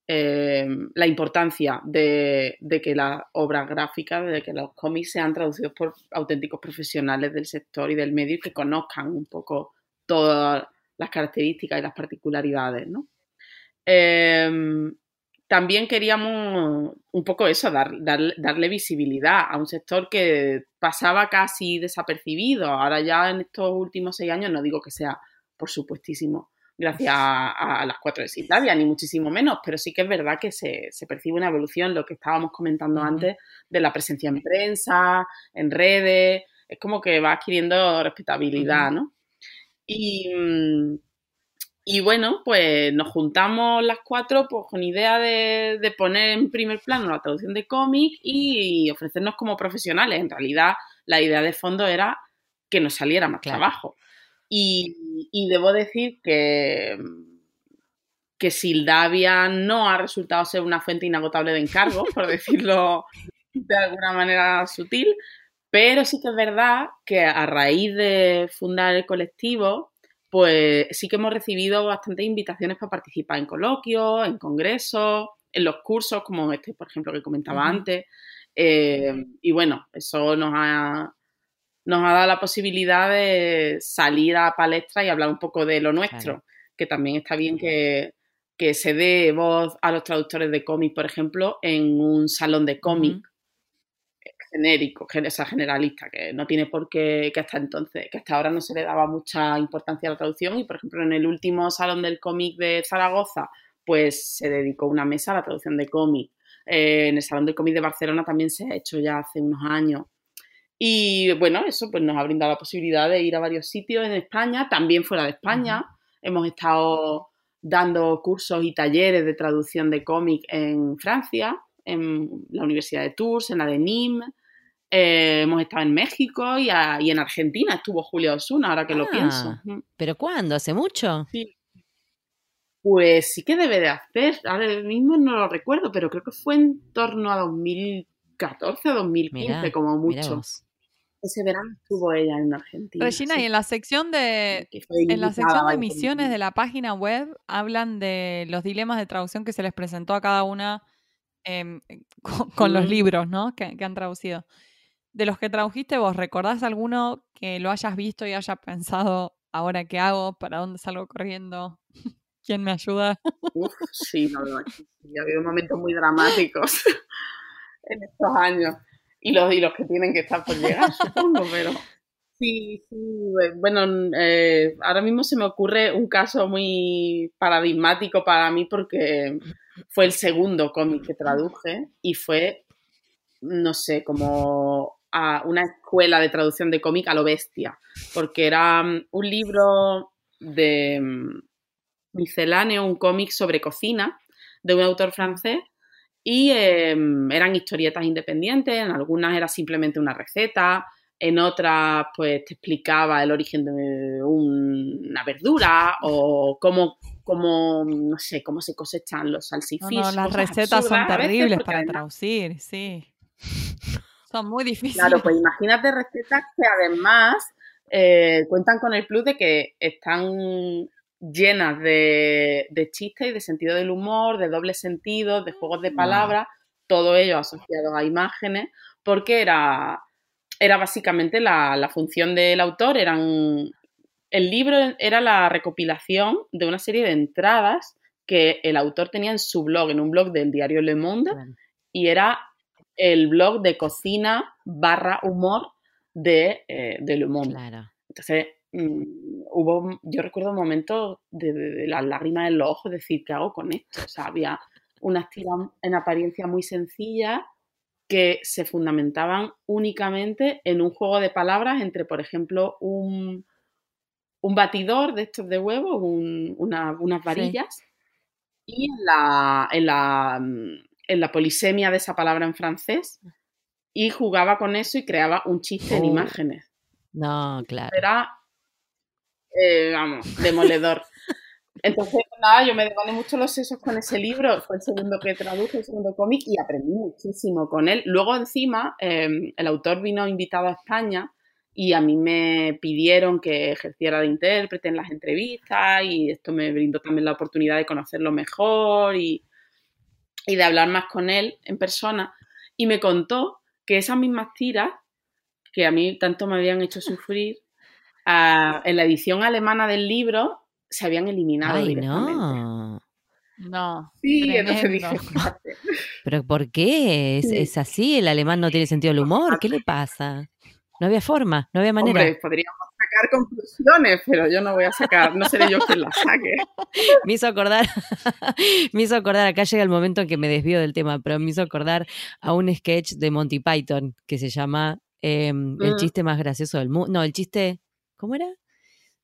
[SPEAKER 3] eh, la importancia de, que las obras gráficas, de que los cómics sean traducidos por auténticos profesionales del sector y del medio y que conozcan un poco todas las características y las particularidades, ¿no? Em, también queríamos un poco eso, dar, darle visibilidad a un sector que pasaba casi desapercibido. Ahora ya en estos últimos seis años, no digo que sea, por supuestísimo, gracias a, las cuatro de Italia, ni muchísimo menos, pero sí que es verdad que se, percibe una evolución, lo que estábamos comentando antes, de la presencia en prensa, en redes, es como que va adquiriendo respetabilidad, ¿no? Mm, y, bueno, pues nos juntamos las cuatro pues, con idea de, poner en primer plano la traducción de cómic y ofrecernos como profesionales. En realidad, la idea de fondo era que nos saliera más trabajo. Y, debo decir que, que Sildavia no ha resultado ser una fuente inagotable de encargos, [laughs] por decirlo de alguna manera sutil, pero sí que es verdad que a raíz de fundar el colectivo, pues sí que hemos recibido bastantes invitaciones para participar en coloquios, en congresos, en los cursos, como este, por ejemplo, que comentaba antes. Eh, y bueno, eso nos ha, nos ha dado la posibilidad de salir a palestra y hablar un poco de lo nuestro, que también está bien que, se dé voz a los traductores de cómic, por ejemplo, en un salón de cómic genérico, esa generalista, que no tiene por qué, que hasta entonces, que hasta ahora no se le daba mucha importancia a la traducción y, por ejemplo, en el último Salón del Cómic de Zaragoza, pues se dedicó una mesa a la traducción de cómic. Eh, en el Salón del Cómic de Barcelona también se ha hecho ya hace unos años. Y bueno, eso pues nos ha brindado la posibilidad de ir a varios sitios en España, también fuera de España. Hemos estado dando cursos y talleres de traducción de cómic en Francia, en la Universidad de Tours, en la de Nîmes, eh, hemos estado en México y, en Argentina estuvo Julia Osuna, ahora que lo pienso.
[SPEAKER 2] Ah, ¿Pero cuándo? ¿Hace mucho?
[SPEAKER 3] Sí. Pues sí que debe de hacer, ahora mismo no lo recuerdo, pero creo que fue en torno a 2014 o 2015 como mucho. Ese verano estuvo ella en Argentina.
[SPEAKER 1] Regina, y en la sección de en la sección de misiones de la página web hablan de los dilemas de traducción que se les presentó a cada una em, [laughs] con, los libros, ¿no? que han traducido de los que tradujiste vos, ¿recordás alguno que lo hayas visto y hayas pensado, ahora qué hago? ¿Para dónde salgo corriendo? [laughs] ¿Quién me ayuda?
[SPEAKER 3] Uf, sí, no, no, ha habido momentos muy dramáticos [laughs] en estos años. Y los, que tienen que estar por llegar, supongo, pero... Sí, sí, bueno, eh, ahora mismo se me ocurre un caso muy paradigmático para mí porque fue el segundo cómic que traduje y fue, no sé, como a una escuela de traducción de cómic a lo bestia, porque era mm, un libro de mm, misceláneo, un cómic sobre cocina de un autor francés y em, eran historietas independientes, en algunas era simplemente una receta, en otras pues te explicaba el origen de una verdura o cómo, cómo, no sé, cómo se cosechan los salsifis.
[SPEAKER 1] las recetas son terribles para traducir, sí. Son muy difíciles.
[SPEAKER 3] Claro, pues imagínate recetas que además eh, cuentan con el plus de que están llenas de, chistes y de sentido del humor, de doble sentido, de juegos de palabras, todo ello asociado a imágenes, porque era, era básicamente la, la función del autor, eran el libro era la recopilación de una serie de entradas que el autor tenía en su blog, en un blog del diario Le Monde, y era el blog de cocina barra humor de, eh, de Le Entonces, mm, hubo, yo recuerdo un momento de, las lágrimas en los ojos, decir, ¿qué hago con esto? O sea, había unas tiras en apariencia muy sencillas que se fundamentaban únicamente en un juego de palabras entre, por ejemplo, un, un batidor de estos de huevo, unas varillas, y en la, en la, mm, en la polisemia de esa palabra en francés y jugaba con eso y creaba un chiste en
[SPEAKER 2] Oh.
[SPEAKER 3] imágenes.
[SPEAKER 2] No, claro.
[SPEAKER 3] Era, eh, vamos, demoledor. [laughs] Entonces, nada, yo me devané mucho los sesos con ese libro. Fue el segundo que traduje, el segundo cómic, y aprendí muchísimo con él. Luego, encima, eh, el autor vino invitado a España y a mí me pidieron que ejerciera de intérprete en las entrevistas y esto me brindó también la oportunidad de conocerlo mejor y, y de hablar más con él en persona. Y me contó que esas mismas tiras que a mí tanto me habían hecho [laughs] sufrir, ah, en la edición alemana del libro se habían eliminado
[SPEAKER 2] Ay,
[SPEAKER 3] directamente.
[SPEAKER 2] no.
[SPEAKER 1] No.
[SPEAKER 3] Sí, entonces dije.
[SPEAKER 2] ¿Pero por qué? ¿Es,
[SPEAKER 3] Sí.
[SPEAKER 2] es así? ¿El alemán no tiene sentido del humor? ¿Qué le pasa? No había forma, no había manera.
[SPEAKER 3] Hombre, podríamos sacar conclusiones, pero yo no voy a sacar, no seré yo quien las saque. [laughs]
[SPEAKER 2] Me hizo acordar, [laughs] me hizo acordar, acá llega el momento en que me desvío del tema, pero me hizo acordar a un sketch de Monty Python que se llama eh, El
[SPEAKER 3] Mm.
[SPEAKER 2] chiste más gracioso del mundo. No, el chiste, ¿cómo era?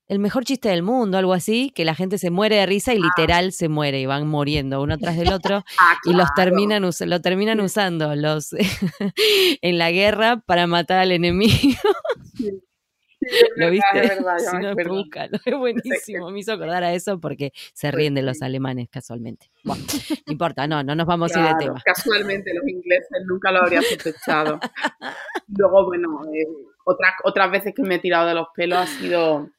[SPEAKER 2] El mejor chiste del mundo, algo así, que la gente se muere de risa y literal se muere y van muriendo uno tras del otro [laughs]
[SPEAKER 3] Ah,
[SPEAKER 2] y los terminan lo terminan usando los en la guerra para matar al enemigo.
[SPEAKER 3] Sí,
[SPEAKER 2] ¿Lo viste?
[SPEAKER 3] es [laughs] verdad,
[SPEAKER 2] Si no, búscalo, [laughs] es buenísimo. [laughs] Me hizo acordar a eso porque se
[SPEAKER 3] Pues
[SPEAKER 2] ríen de los alemanes casualmente. Bueno, no importa, no, no nos vamos a ir de tema.
[SPEAKER 3] Casualmente los ingleses nunca lo habría sospechado. Luego, bueno, eh, otras, otras veces que me he tirado de los pelos ha sido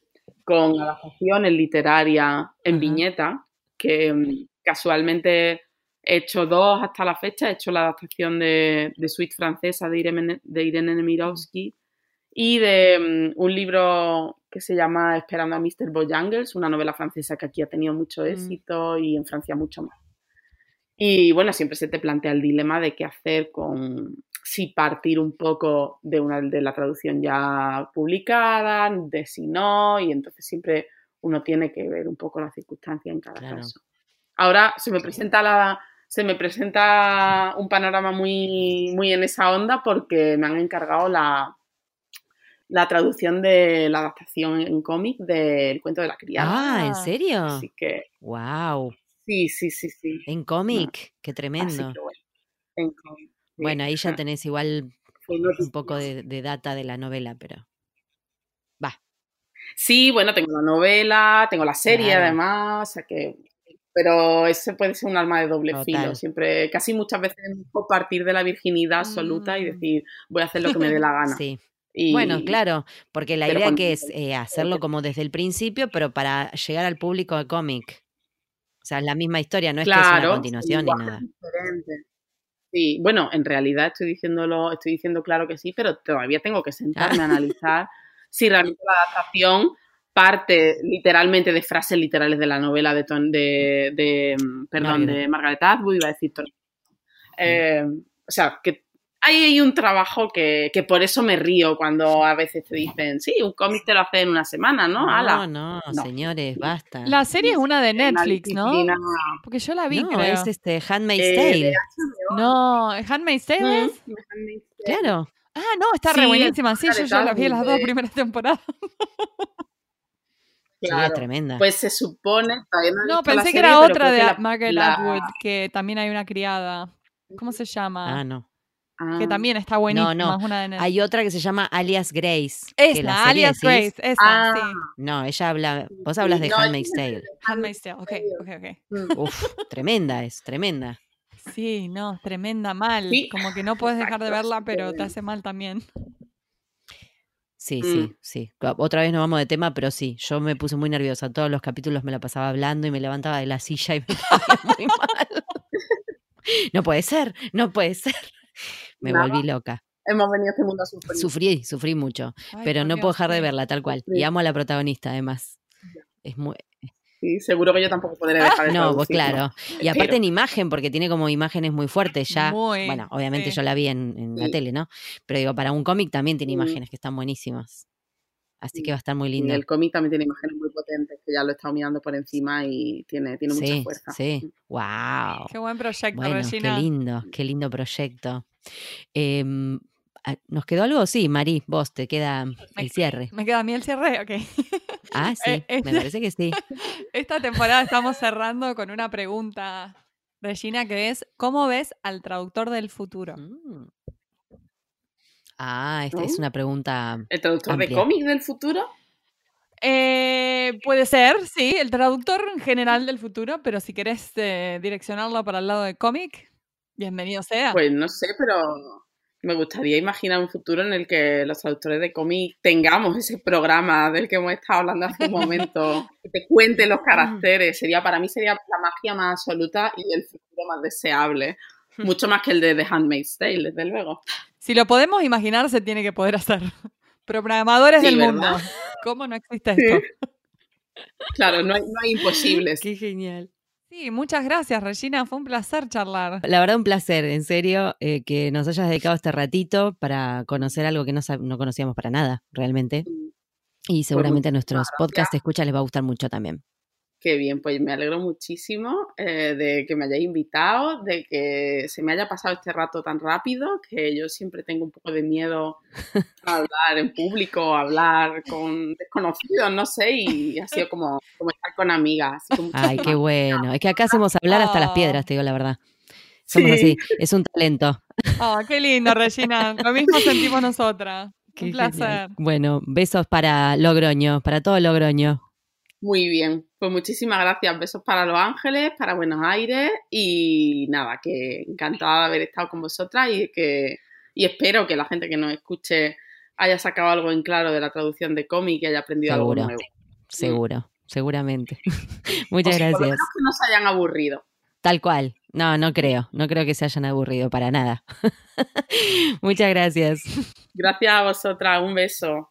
[SPEAKER 3] con adaptaciones literarias en
[SPEAKER 2] Ajá.
[SPEAKER 3] viñeta, que mm, casualmente he hecho dos hasta la fecha. He hecho la adaptación de, de Suite Francesa de Irene, de Irene Nemirovsky y de mm, un libro que se llama Esperando a Mr. Bojangles, una novela francesa que aquí ha tenido mucho
[SPEAKER 2] Mm.
[SPEAKER 3] éxito y en Francia mucho más. Y bueno, siempre se te plantea el dilema de qué hacer con si partir un poco de una de la traducción ya publicada, de si no, y entonces siempre uno tiene que ver un poco las circunstancias en cada
[SPEAKER 2] Claro.
[SPEAKER 3] caso. Ahora se me presenta la se me presenta un panorama muy muy en esa onda porque me han encargado la la traducción de la adaptación en cómic del cuento de la criada.
[SPEAKER 2] Ah, ¿en
[SPEAKER 1] Ah.
[SPEAKER 2] serio?
[SPEAKER 3] Así que
[SPEAKER 2] Wow,
[SPEAKER 3] sí, sí, sí, sí.
[SPEAKER 2] en cómic, qué
[SPEAKER 3] Así
[SPEAKER 2] tremendo.
[SPEAKER 3] que bueno. en cómic, sí.
[SPEAKER 2] Bueno, ahí ya tenés igual un poco de, de data de la novela, pero va.
[SPEAKER 3] Sí, bueno, tengo la novela, tengo la serie
[SPEAKER 2] Claro.
[SPEAKER 3] además, o sea que pero ese puede ser un arma de doble
[SPEAKER 2] Total.
[SPEAKER 3] filo. Siempre, casi muchas veces partir de la virginidad absoluta y
[SPEAKER 1] Mm.
[SPEAKER 3] decir, voy a hacer lo que me dé la [laughs] gana.
[SPEAKER 2] Sí.
[SPEAKER 3] Y-
[SPEAKER 2] Bueno, claro, porque la idea que es eh, hacerlo como desde el principio, pero para llegar al público de cómic. O sea, es la misma historia, no es que es una continuación ni nada.
[SPEAKER 3] diferente. Sí, bueno, en realidad estoy diciéndolo, estoy diciendo claro que sí, pero todavía tengo que sentarme a [laughs] analizar si realmente la adaptación parte literalmente de frases literales de la novela de, Ton- de, de, mm, perdón,
[SPEAKER 2] Margaret.
[SPEAKER 3] de Margaret Atwood, iba a decir Tony. Eh, o sea, que hay un trabajo que, que por eso me río cuando a veces te dicen, sí, un cómic te lo hace en una semana, ¿no?
[SPEAKER 2] No,
[SPEAKER 3] Ala.
[SPEAKER 2] no,
[SPEAKER 3] No.
[SPEAKER 2] señores, basta.
[SPEAKER 1] La serie es una de Netflix, ¿no? Porque yo la vi,
[SPEAKER 2] no,
[SPEAKER 1] creo.
[SPEAKER 2] es este Handmaid's
[SPEAKER 3] Eh,
[SPEAKER 2] Tale.
[SPEAKER 1] No, ¿Handmaid's Tale es?
[SPEAKER 3] Mm, Handmaid's Tale.
[SPEAKER 2] Claro.
[SPEAKER 1] Ah, no, está
[SPEAKER 3] Sí,
[SPEAKER 1] re buenísima. Sí, yo ya la vi las dos primeras temporadas. [laughs]
[SPEAKER 2] Sí,
[SPEAKER 3] Claro.
[SPEAKER 2] tremenda.
[SPEAKER 3] Pues se supone, no,
[SPEAKER 1] No, pensé que
[SPEAKER 3] serie,
[SPEAKER 1] era otra de
[SPEAKER 3] la-
[SPEAKER 1] Margaret
[SPEAKER 3] la-
[SPEAKER 1] Atwood, que también hay una criada. ¿Cómo se llama?
[SPEAKER 2] ah, no.
[SPEAKER 3] Ah,
[SPEAKER 1] Que también está buenísima.
[SPEAKER 2] no.
[SPEAKER 1] es una de Netflix.
[SPEAKER 2] Hay otra que se llama Alias Grace.
[SPEAKER 1] Esa,
[SPEAKER 2] la
[SPEAKER 1] alias
[SPEAKER 2] decís-
[SPEAKER 1] Grace, esa,
[SPEAKER 3] Ah.
[SPEAKER 1] sí.
[SPEAKER 2] No, ella habla. Vos hablas de
[SPEAKER 3] No,
[SPEAKER 2] Handmaid's Tale.
[SPEAKER 1] Handmaid's Tale, ok, ok, ok.
[SPEAKER 2] Uf, tremenda es, tremenda.
[SPEAKER 1] Sí, no, tremenda mal.
[SPEAKER 3] Sí.
[SPEAKER 1] Como que no puedes dejar de verla, pero te hace mal también.
[SPEAKER 2] Sí,
[SPEAKER 3] Mm.
[SPEAKER 2] sí, sí. Otra vez nos vamos de tema, pero sí, yo me puse muy nerviosa. Todos los capítulos me la pasaba hablando y me levantaba de la silla y me [laughs] ponía muy mal. No puede ser, no puede ser. Me
[SPEAKER 3] Nada.
[SPEAKER 2] volví loca.
[SPEAKER 3] Hemos venido a este mundo a sufrir.
[SPEAKER 2] Sufrí, sufrí mucho,
[SPEAKER 1] Ay,
[SPEAKER 2] pero no puedo dejar de verla tal cual. Y amo a la protagonista, además. Es muy.
[SPEAKER 3] Sí, seguro que yo tampoco podré [laughs] dejar de
[SPEAKER 2] No, pues claro. Y [laughs] aparte en imagen, porque tiene como imágenes muy fuertes ya.
[SPEAKER 1] Muy,
[SPEAKER 2] bueno, obviamente
[SPEAKER 1] sí.
[SPEAKER 2] yo la vi en, en la tele, ¿no? Pero digo, para un cómic también tiene
[SPEAKER 3] Mm.
[SPEAKER 2] imágenes que están buenísimas. Así
[SPEAKER 3] Sí.
[SPEAKER 2] que va a estar muy
[SPEAKER 3] Y
[SPEAKER 2] lindo.
[SPEAKER 3] el cómic también tiene imágenes muy potentes, que ya lo he estado mirando por encima y tiene, tiene mucha fuerza.
[SPEAKER 2] sí. Wow.
[SPEAKER 1] Qué buen proyecto,
[SPEAKER 2] Bueno,
[SPEAKER 1] Regina.
[SPEAKER 2] qué lindo, qué lindo proyecto. Em, Ah, ¿Nos quedó algo? Sí, Mari, vos te queda el cierre.
[SPEAKER 1] Me queda a mí el cierre, ok.
[SPEAKER 2] Ah, [laughs] sí,
[SPEAKER 1] Eh,
[SPEAKER 2] me
[SPEAKER 1] este-
[SPEAKER 2] parece que sí. [laughs]
[SPEAKER 1] Esta temporada estamos cerrando con una pregunta, Regina, que es, ¿cómo ves al traductor del futuro?
[SPEAKER 2] Mm. Ah, esta es
[SPEAKER 3] ¿No?
[SPEAKER 2] una pregunta.
[SPEAKER 3] ¿El traductor de cómics del futuro?
[SPEAKER 1] Eh, puede ser, sí, el traductor en general del futuro, pero si querés eh, direccionarlo para el lado de cómic, bienvenido sea.
[SPEAKER 3] Pues no sé, pero me gustaría imaginar un futuro en el que los traductores de cómics tengamos ese programa del que hemos estado hablando hace un momento, que te cuente los [laughs] caracteres. Sería, para mí sería la magia más absoluta y el futuro más deseable. Mucho más que el de The Handmaid's Tale, desde luego.
[SPEAKER 1] Si lo podemos imaginar, se tiene que poder hacer. [laughs] Programadores
[SPEAKER 3] Sí,
[SPEAKER 1] del
[SPEAKER 3] ¿verdad?
[SPEAKER 1] mundo. ¿Cómo no existe esto?
[SPEAKER 3] Claro, no hay, no hay imposibles. [laughs]
[SPEAKER 2] Qué genial.
[SPEAKER 1] Sí, muchas gracias, Regina. Fue un placer charlar.
[SPEAKER 2] La verdad, un placer, en serio, eh, que nos hayas dedicado este ratito para conocer algo que no, no conocíamos para nada, realmente. Y seguramente a nuestros podcasts escucha les va a gustar mucho también.
[SPEAKER 3] Qué bien, pues me alegro muchísimo eh, de que me hayáis invitado, de que se me haya pasado este rato tan rápido, que yo siempre tengo un poco de miedo [laughs] a hablar en público, a hablar con desconocidos, no sé, y ha sido como, como estar con amigas.
[SPEAKER 2] Ay, qué [laughs] bueno. Es que acá hacemos hablar hasta las piedras, te digo la verdad. Somos
[SPEAKER 3] Sí.
[SPEAKER 2] así, es un talento.
[SPEAKER 1] Oh, qué lindo, Regina. Lo mismo sentimos nosotras. [laughs]
[SPEAKER 2] Qué
[SPEAKER 1] un
[SPEAKER 2] genial.
[SPEAKER 1] placer.
[SPEAKER 2] Bueno, besos para Logroño, para todo Logroño.
[SPEAKER 3] Muy bien, pues muchísimas gracias. Besos para Los Ángeles, para Buenos Aires y nada, que encantada de haber estado con vosotras y que y espero que la gente que nos escuche haya sacado algo en claro de la traducción de cómic y haya aprendido
[SPEAKER 2] Seguro.
[SPEAKER 3] algo nuevo.
[SPEAKER 2] Seguro, seguramente.
[SPEAKER 3] O [laughs] [laughs]
[SPEAKER 2] Muchas
[SPEAKER 3] por lo
[SPEAKER 2] gracias.
[SPEAKER 3] menos que no se hayan aburrido.
[SPEAKER 2] Tal cual. No, no creo. No creo que se hayan aburrido para nada. [laughs] Muchas gracias.
[SPEAKER 3] Gracias a vosotras, un beso.